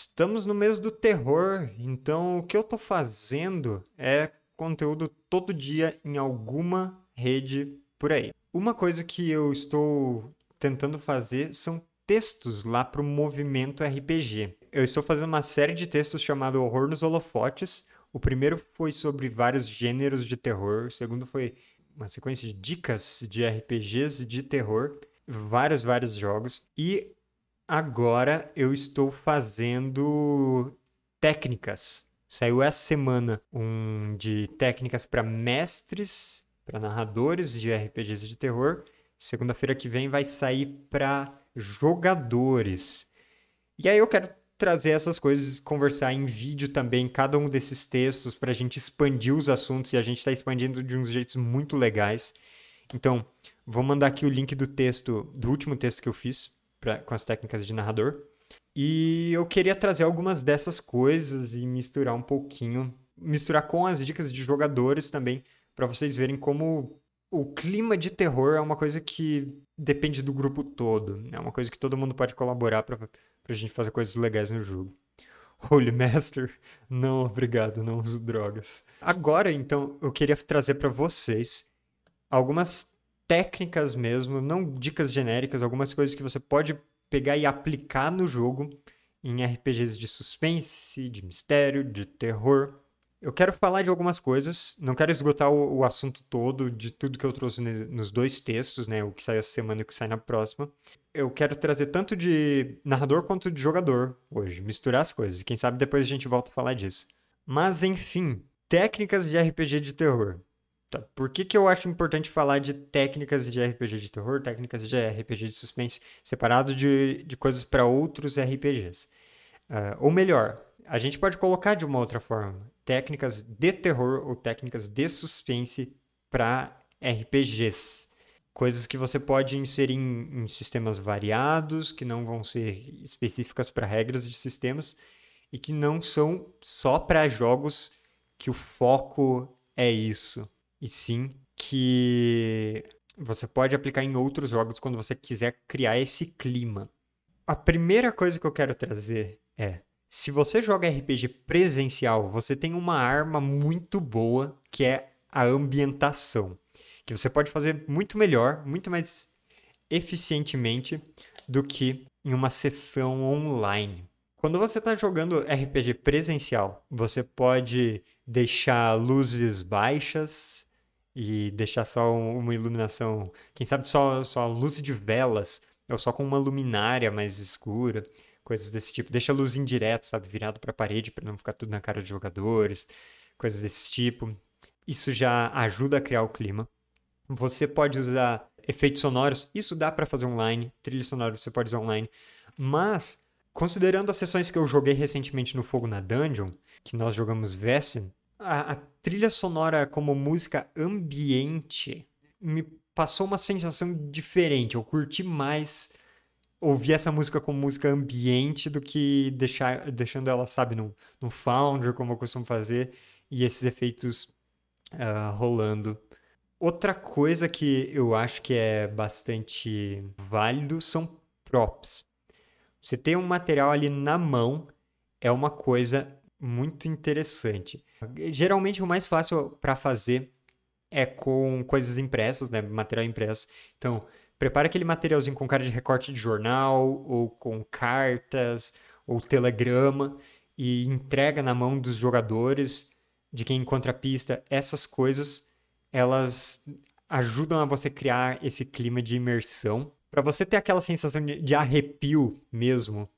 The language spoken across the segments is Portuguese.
Estamos no mês do terror, então o que eu tô fazendo é conteúdo todo dia em alguma rede por aí. Uma coisa que eu estou tentando fazer são textos lá para o movimento RPG. Eu estou fazendo uma série de textos chamado Horror nos Holofotes. O primeiro foi sobre vários gêneros de terror, o segundo foi uma sequência de dicas de RPGs de terror, vários, vários jogos. E agora eu estou fazendo técnicas. Saiu essa semana um de técnicas para mestres, para narradores de RPGs de terror. Segunda-feira que vem vai sair para jogadores. E aí eu quero trazer essas coisas, conversar em vídeo também, cada um desses textos, para a gente expandir os assuntos, e a gente está expandindo de uns jeitos muito legais. Então, vou mandar aqui o link do texto, do último texto que eu fiz, pra, com as técnicas de narrador. E eu queria trazer algumas dessas coisas e misturar um pouquinho, misturar com as dicas de jogadores também, para vocês verem como o clima de terror é uma coisa que depende do grupo todo. É uma coisa que todo mundo pode colaborar para a gente fazer coisas legais no jogo. Holy Master, não, obrigado, não uso drogas. Agora, então, eu queria trazer para vocês algumas técnicas mesmo, não dicas genéricas, algumas coisas que você pode pegar e aplicar no jogo em RPGs de suspense, de mistério, de terror. Eu quero falar de algumas coisas, não quero esgotar o, o assunto todo de tudo que eu trouxe nos dois textos, né? O que sai essa semana e o que sai na próxima. Eu quero trazer tanto de narrador quanto de jogador hoje, misturar as coisas. Quem sabe depois a gente volta a falar disso. Mas enfim, técnicas de RPG de terror. Tá. Por que, que eu acho importante falar de técnicas de RPG de terror, técnicas de RPG de suspense, separado de, de coisas para outros RPGs? Uh, ah, ou melhor, a gente pode colocar de uma outra forma: técnicas de terror ou técnicas de suspense para RPGs. Coisas que você pode inserir em, em sistemas variados, que não vão ser específicas para regras de sistemas e que não são só para jogos que o foco é isso e sim que você pode aplicar em outros jogos quando você quiser criar esse clima. A primeira coisa que eu quero trazer é: se você joga RPG presencial, você tem uma arma muito boa que é a ambientação, que você pode fazer muito melhor, muito mais eficientemente do que em uma sessão online. Quando você está jogando RPG presencial, você pode deixar luzes baixas, e deixar só uma iluminação, quem sabe só, só luz de velas, ou só com uma luminária mais escura, coisas desse tipo. Deixa a luz indireta, sabe, virado para a parede para não ficar tudo na cara dos jogadores, coisas desse tipo. Isso já ajuda a criar o clima. Você pode usar efeitos sonoros, isso dá para fazer online, trilha sonora você pode usar online, mas considerando as sessões que eu joguei recentemente no Fogo na Dungeon, que nós jogamos Vessin, a, a trilha sonora como música ambiente me passou uma sensação diferente. Eu curti mais ouvir essa música como música ambiente do que deixar, deixando ela, sabe, no, no Foundry, como eu costumo fazer, e esses efeitos uh, rolando. Outra coisa que eu acho que é bastante válido são props. Você ter um material ali na mão é uma coisa muito interessante. Geralmente o mais fácil para fazer é com coisas impressas, né, material impresso. Então, prepara aquele materialzinho com cara de recorte de jornal ou com cartas ou telegrama e entrega na mão dos jogadores, de quem encontra a pista. Essas coisas, elas ajudam a você criar esse clima de imersão. Para você ter aquela sensação de arrepio mesmo,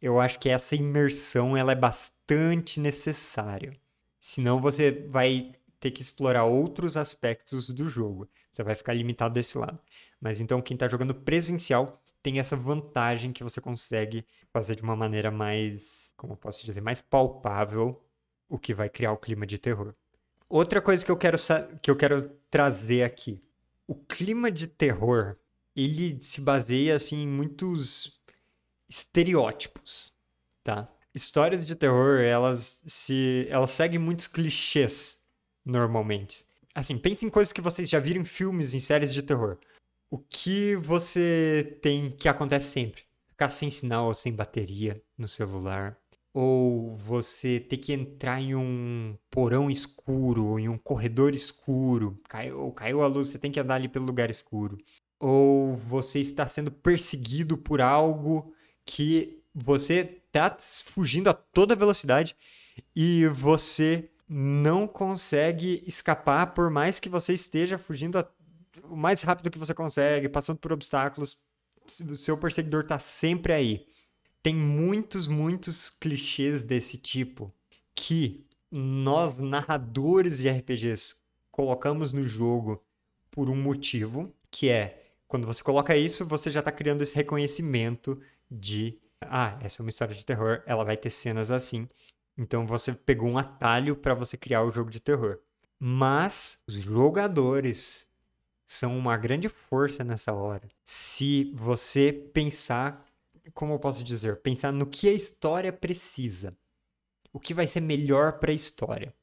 eu acho que essa imersão ela é bastante bastante necessário. Senão você vai ter que explorar outros aspectos do jogo. Você vai ficar limitado desse lado. Mas então quem está jogando presencial tem essa vantagem que você consegue fazer de uma maneira mais, como eu posso dizer, mais palpável, o que vai criar o clima de terror. Outra coisa que eu quero que eu quero trazer aqui, o clima de terror, ele se baseia assim em muitos estereótipos, tá? Histórias de terror, elas se elas seguem muitos clichês normalmente. Assim, pense em coisas que vocês já viram em filmes, em séries de terror. O que você tem que acontece sempre? Ficar sem sinal ou sem bateria no celular. ou você ter que entrar em um porão escuro, ou em um corredor escuro, caiu, caiu a luz, você tem que andar ali pelo lugar escuro, ou você está sendo perseguido por algo que você está fugindo a toda velocidade e você não consegue escapar por mais que você esteja fugindo a, o mais rápido que você consegue, passando por obstáculos, o seu perseguidor está sempre aí. Tem muitos, muitos clichês desse tipo que nós, narradores de RPGs, colocamos no jogo por um motivo, que é quando você coloca isso, você já está criando esse reconhecimento de ah, essa é uma história de terror, ela vai ter cenas assim. Então você pegou um atalho para você criar o jogo de terror. Mas os jogadores são uma grande força nessa hora. Se você pensar, como eu posso dizer, pensar no que a história precisa. O que vai ser melhor para a história.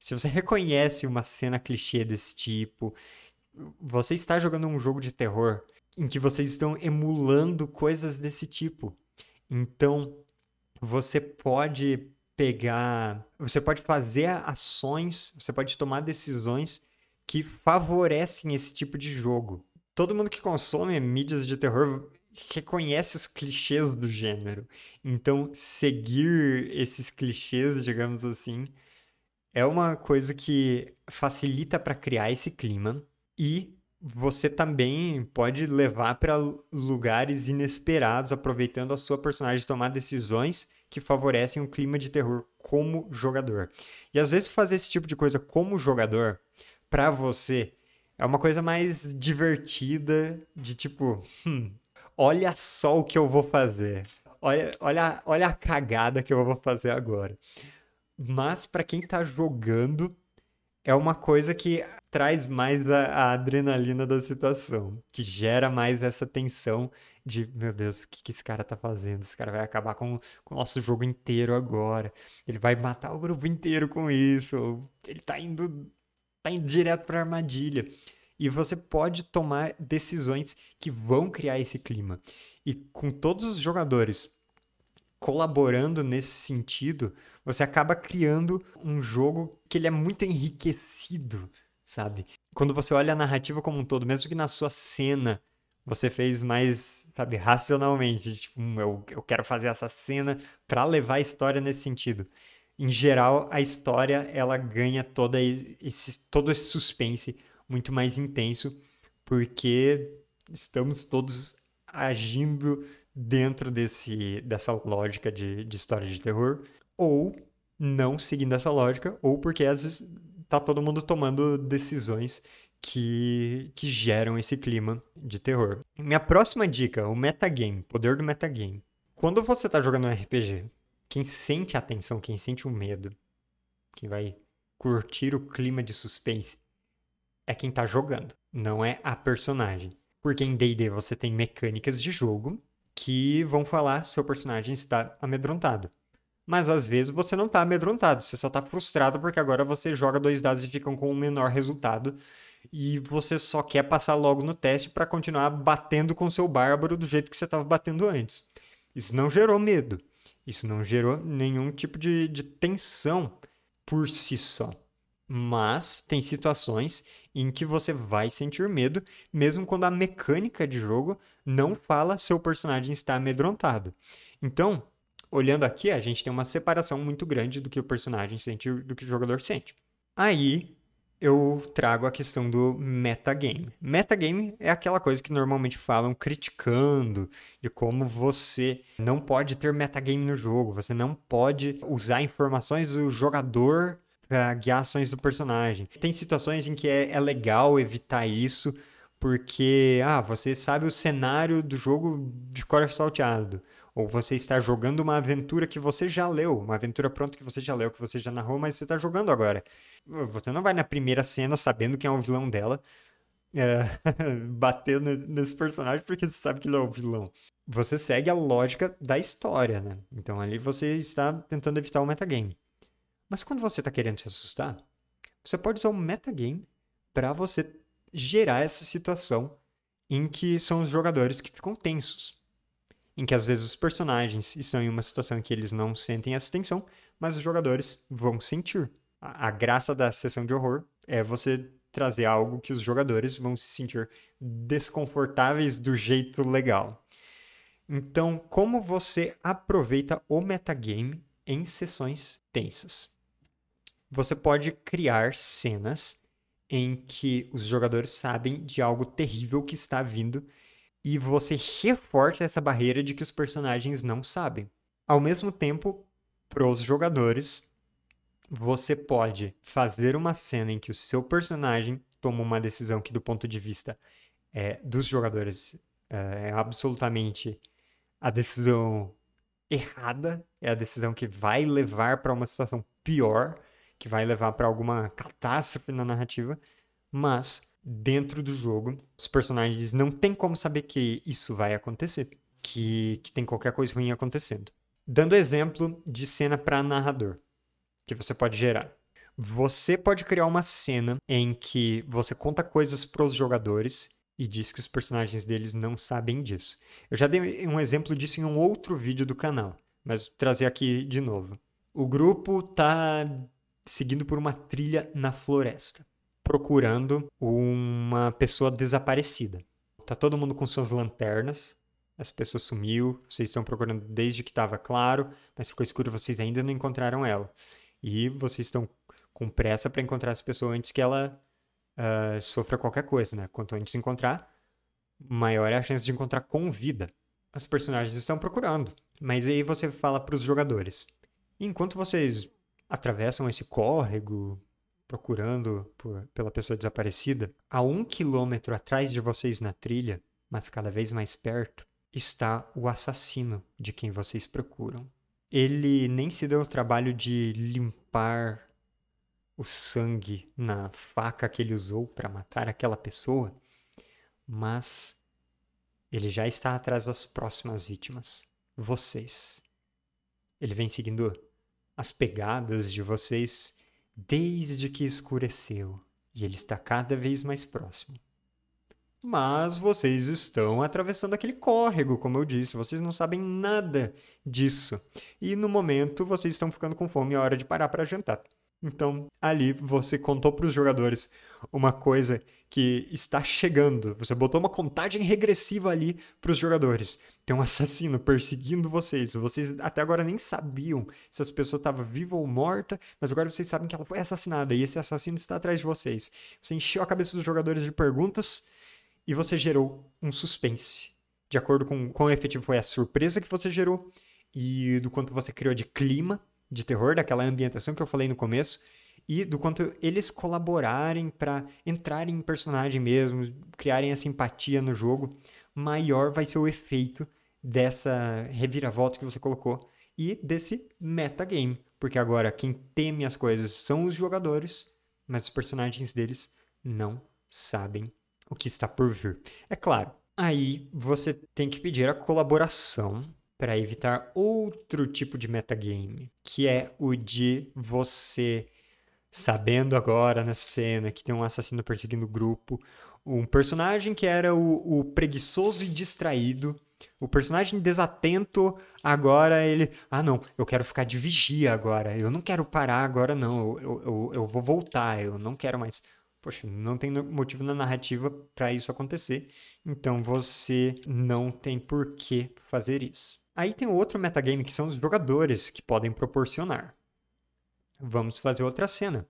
Se você reconhece uma cena clichê desse tipo, você está jogando um jogo de terror em que vocês estão emulando coisas desse tipo. Então, você pode pegar, você pode fazer ações, você pode tomar decisões que favorecem esse tipo de jogo. Todo mundo que consome mídias de terror reconhece os clichês do gênero. Então, seguir esses clichês, digamos assim, é uma coisa que facilita para criar esse clima e você também pode levar para lugares inesperados, aproveitando a sua personagem tomar decisões que favorecem um clima de terror como jogador. E às vezes fazer esse tipo de coisa como jogador para você é uma coisa mais divertida, de tipo, hum, olha só o que eu vou fazer. Olha, olha, olha a cagada que eu vou fazer agora. Mas para quem está jogando, é uma coisa que traz mais a, a, adrenalina da situação, que gera mais essa tensão de, meu Deus, o que, que esse cara tá fazendo? Esse cara vai acabar com, com o nosso jogo inteiro agora. Ele vai matar o grupo inteiro com isso. Ele tá indo, tá indo direto pra armadilha. E você pode tomar decisões que vão criar esse clima. E com todos os jogadores colaborando nesse sentido, você acaba criando um jogo que ele é muito enriquecido, sabe? Quando você olha a narrativa como um todo, mesmo que na sua cena você fez mais, sabe, racionalmente, tipo, hum, eu, eu quero fazer essa cena para levar a história nesse sentido. Em geral, a história ela ganha toda esse, todo esse suspense muito mais intenso, porque estamos todos agindo dentro desse, dessa lógica de, de história de terror, ou não seguindo essa lógica, ou porque às vezes tá todo mundo tomando decisões que, que geram esse clima de terror. Minha próxima dica, o metagame, poder do metagame. Quando você tá jogando um RPG, quem sente a atenção, quem sente o medo, quem vai curtir o clima de suspense, é quem tá jogando, não é a personagem. Porque em D&D você tem mecânicas de jogo que vão falar seu personagem está amedrontado. Mas às vezes você não está amedrontado, você só está frustrado porque agora você joga dois dados e ficam com um menor resultado e você só quer passar logo no teste para continuar batendo com seu bárbaro do jeito que você estava batendo antes. Isso não gerou medo, isso não gerou nenhum tipo de, de tensão por si só. Mas tem situações em que você vai sentir medo, mesmo quando a mecânica de jogo não fala seu personagem está amedrontado. Então, olhando aqui, a gente tem uma separação muito grande do que o personagem sente do que o jogador sente. Aí eu trago a questão do metagame. Metagame é aquela coisa que normalmente falam criticando de como você não pode ter metagame no jogo, você não pode usar informações do jogador para guiar ações do personagem. Tem situações em que é, é legal evitar isso, porque ah, você sabe o cenário do jogo de cor salteado, ou você está jogando uma aventura que você já leu, uma aventura pronta que você já leu, que você já narrou, mas você está jogando agora. Você não vai na primeira cena sabendo quem é o vilão dela, é, bater nesse personagem porque você sabe que ele é o vilão. Você segue a lógica da história, né? Então ali você está tentando evitar o metagame. Mas quando você está querendo se assustar, você pode usar um metagame para você gerar essa situação em que são os jogadores que ficam tensos. em que às vezes os personagens estão em uma situação em que eles não sentem essa tensão, mas os jogadores vão sentir. A, a graça da sessão de horror é você trazer algo que os jogadores vão se sentir desconfortáveis do jeito legal. Então, como você aproveita o metagame em sessões tensas? Você pode criar cenas em que os jogadores sabem de algo terrível que está vindo e você reforça essa barreira de que os personagens não sabem. Ao mesmo tempo, para os jogadores, você pode fazer uma cena em que o seu personagem toma uma decisão que, do ponto de vista é, dos jogadores, é, é absolutamente a decisão errada, é a decisão que vai levar para uma situação pior, que vai levar para alguma catástrofe na narrativa, mas dentro do jogo, os personagens não têm como saber que isso vai acontecer, que, que tem qualquer coisa ruim acontecendo. Dando exemplo de cena para narrador, que você pode gerar. Você pode criar uma cena em que você conta coisas para os jogadores e diz que os personagens deles não sabem disso. Eu já dei um exemplo disso em um outro vídeo do canal, mas trazer aqui de novo. O grupo está seguindo por uma trilha na floresta, procurando uma pessoa desaparecida. Tá todo mundo com suas lanternas. Essa pessoa sumiu, vocês estão procurando desde que estava claro, mas ficou escuro, vocês ainda não encontraram ela. E vocês estão com pressa para encontrar essa pessoa antes que ela uh, sofra qualquer coisa, né? Quanto antes encontrar, maior é a chance de encontrar com vida. As personagens estão procurando, mas aí você fala para os jogadores. Enquanto vocês atravessam esse córrego procurando por, pela pessoa desaparecida, a um quilômetro atrás de vocês na trilha, mas cada vez mais perto, está o assassino de quem vocês procuram. Ele nem se deu o trabalho de limpar o sangue na faca que ele usou para matar aquela pessoa, mas ele já está atrás das próximas vítimas, vocês. Ele vem seguindo as pegadas de vocês desde que escureceu, e ele está cada vez mais próximo. Mas vocês estão atravessando aquele córrego, como eu disse, vocês não sabem nada disso. E no momento vocês estão ficando com fome, é hora de parar para jantar. Então, ali você contou para os jogadores uma coisa que está chegando. Você botou uma contagem regressiva ali para os jogadores. Tem um assassino perseguindo vocês. Vocês até agora nem sabiam se essa pessoa estava viva ou morta, mas agora vocês sabem que ela foi assassinada e esse assassino está atrás de vocês. Você encheu a cabeça dos jogadores de perguntas e você gerou um suspense. De acordo com quão efetivo foi a surpresa que você gerou e do quanto você criou de clima de terror, daquela ambientação que eu falei no começo, e do quanto eles colaborarem para entrarem em personagem mesmo, criarem essa empatia no jogo, maior vai ser o efeito dessa reviravolta que você colocou e desse metagame. Porque agora quem teme as coisas são os jogadores, mas os personagens deles não sabem o que está por vir. É claro, aí você tem que pedir a colaboração para evitar outro tipo de metagame, que é o de você sabendo agora na cena que tem um assassino perseguindo o grupo, um personagem que era o, o preguiçoso e distraído, o personagem desatento, agora ele. Ah, não, eu quero ficar de vigia agora. Eu não quero parar agora, não. Eu, eu, eu vou voltar, eu não quero mais. Poxa, não tem motivo na narrativa para isso acontecer. Então você não tem por que fazer isso. Aí tem outro metagame que são os jogadores que podem proporcionar. Vamos fazer outra cena.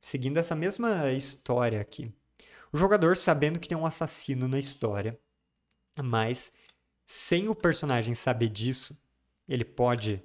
Seguindo essa mesma história aqui. O jogador sabendo que tem um assassino na história, mas sem o personagem saber disso, ele pode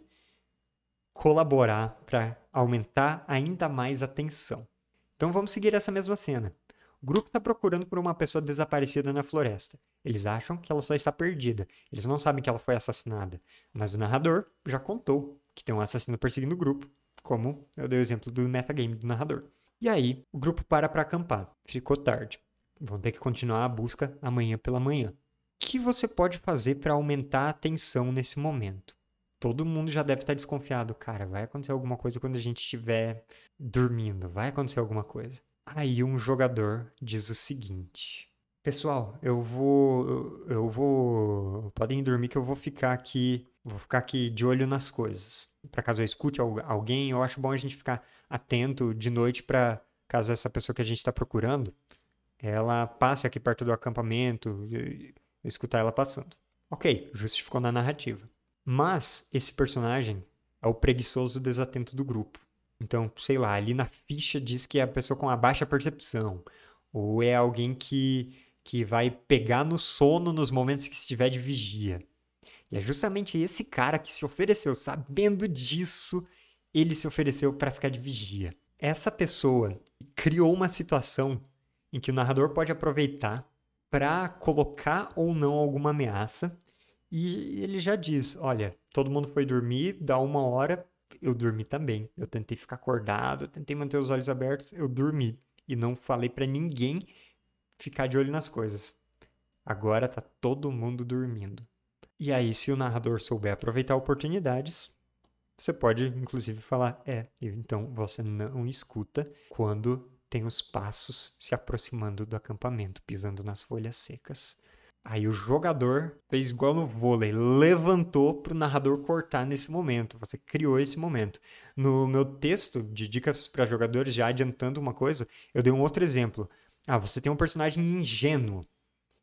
colaborar para aumentar ainda mais a tensão. Então vamos seguir essa mesma cena. O grupo está procurando por uma pessoa desaparecida na floresta. Eles acham que ela só está perdida. Eles não sabem que ela foi assassinada. Mas o narrador já contou que tem um assassino perseguindo o grupo, como eu dei o exemplo do metagame do narrador. E aí, o grupo para para acampar. Ficou tarde. Vão ter que continuar a busca amanhã pela manhã. O que você pode fazer para aumentar a tensão nesse momento? Todo mundo já deve estar desconfiado. Cara, vai acontecer alguma coisa quando a gente estiver dormindo. Vai acontecer alguma coisa. Aí um jogador diz o seguinte: Pessoal, eu vou. Eu vou. Podem dormir que eu vou ficar aqui. Vou ficar aqui de olho nas coisas. Para caso eu escute alguém, eu acho bom a gente ficar atento de noite para caso essa pessoa que a gente está procurando, ela passe aqui perto do acampamento, e escutar ela passando. Ok, justificou na narrativa. Mas esse personagem é o preguiçoso desatento do grupo. Então, sei lá, ali na ficha diz que é a pessoa com a baixa percepção, ou é alguém que, que vai pegar no sono nos momentos que estiver de vigia. E é justamente esse cara que se ofereceu, sabendo disso, ele se ofereceu para ficar de vigia. Essa pessoa criou uma situação em que o narrador pode aproveitar para colocar ou não alguma ameaça. E ele já diz: olha, todo mundo foi dormir, dá uma hora, eu dormi também. Eu tentei ficar acordado, eu tentei manter os olhos abertos, eu dormi. E não falei para ninguém ficar de olho nas coisas. Agora tá todo mundo dormindo. E aí, se o narrador souber aproveitar oportunidades, você pode inclusive falar: é, então você não escuta quando tem os passos se aproximando do acampamento, pisando nas folhas secas. Aí o jogador fez igual no vôlei, levantou para o narrador cortar nesse momento. Você criou esse momento. No meu texto de dicas para jogadores, já adiantando uma coisa, eu dei um outro exemplo. Ah, você tem um personagem ingênuo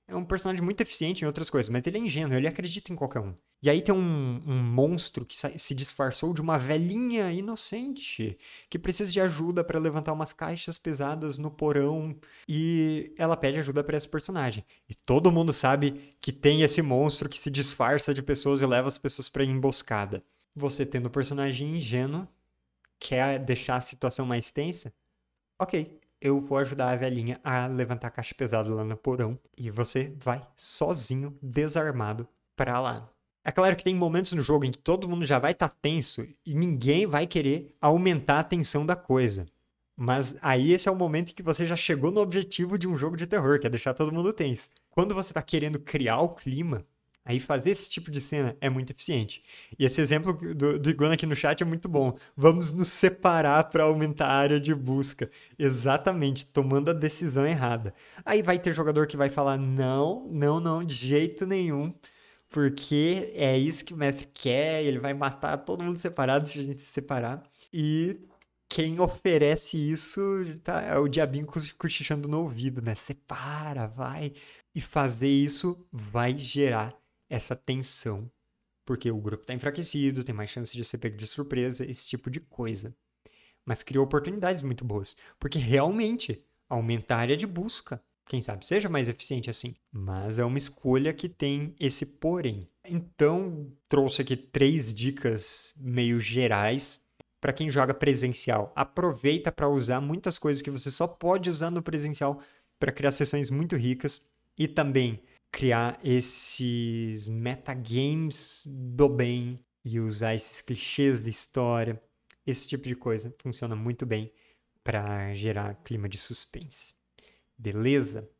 é um personagem muito eficiente em outras coisas, mas ele é ingênuo, ele acredita em qualquer um. E aí tem um, um monstro que se disfarçou de uma velhinha inocente que precisa de ajuda para levantar umas caixas pesadas no porão e ela pede ajuda para esse personagem. E todo mundo sabe que tem esse monstro que se disfarça de pessoas e leva as pessoas para emboscada. Você tendo o um personagem ingênuo quer deixar a situação mais tensa? Ok, eu vou ajudar a velhinha a levantar a caixa pesada lá no porão e você vai sozinho, desarmado, para lá. É claro que tem momentos no jogo em que todo mundo já vai estar tá tenso e ninguém vai querer aumentar a tensão da coisa. Mas aí esse é o momento em que você já chegou no objetivo de um jogo de terror, que é deixar todo mundo tenso. Quando você está querendo criar o clima, Aí fazer esse tipo de cena é muito eficiente. E esse exemplo do, do Iguana aqui no chat é muito bom. Vamos nos separar para aumentar a área de busca. Exatamente, tomando a decisão errada. Aí vai ter jogador que vai falar: não, não, não, de jeito nenhum. Porque é isso que o mestre quer, ele vai matar todo mundo separado se a gente se separar. E quem oferece isso tá, é o diabinho cochichando no ouvido, né? Separa, vai. E fazer isso vai gerar essa tensão, porque o grupo está enfraquecido, tem mais chance de ser pego de surpresa, esse tipo de coisa. Mas criou oportunidades muito boas, porque realmente aumenta a área de busca. Quem sabe seja mais eficiente assim. Mas é uma escolha que tem esse porém. Então, trouxe aqui três dicas meio gerais para quem joga presencial. Aproveita para usar muitas coisas que você só pode usar no presencial para criar sessões muito ricas e também criar esses metagames do bem e usar esses clichês de história, esse tipo de coisa funciona muito bem para gerar clima de suspense. Beleza?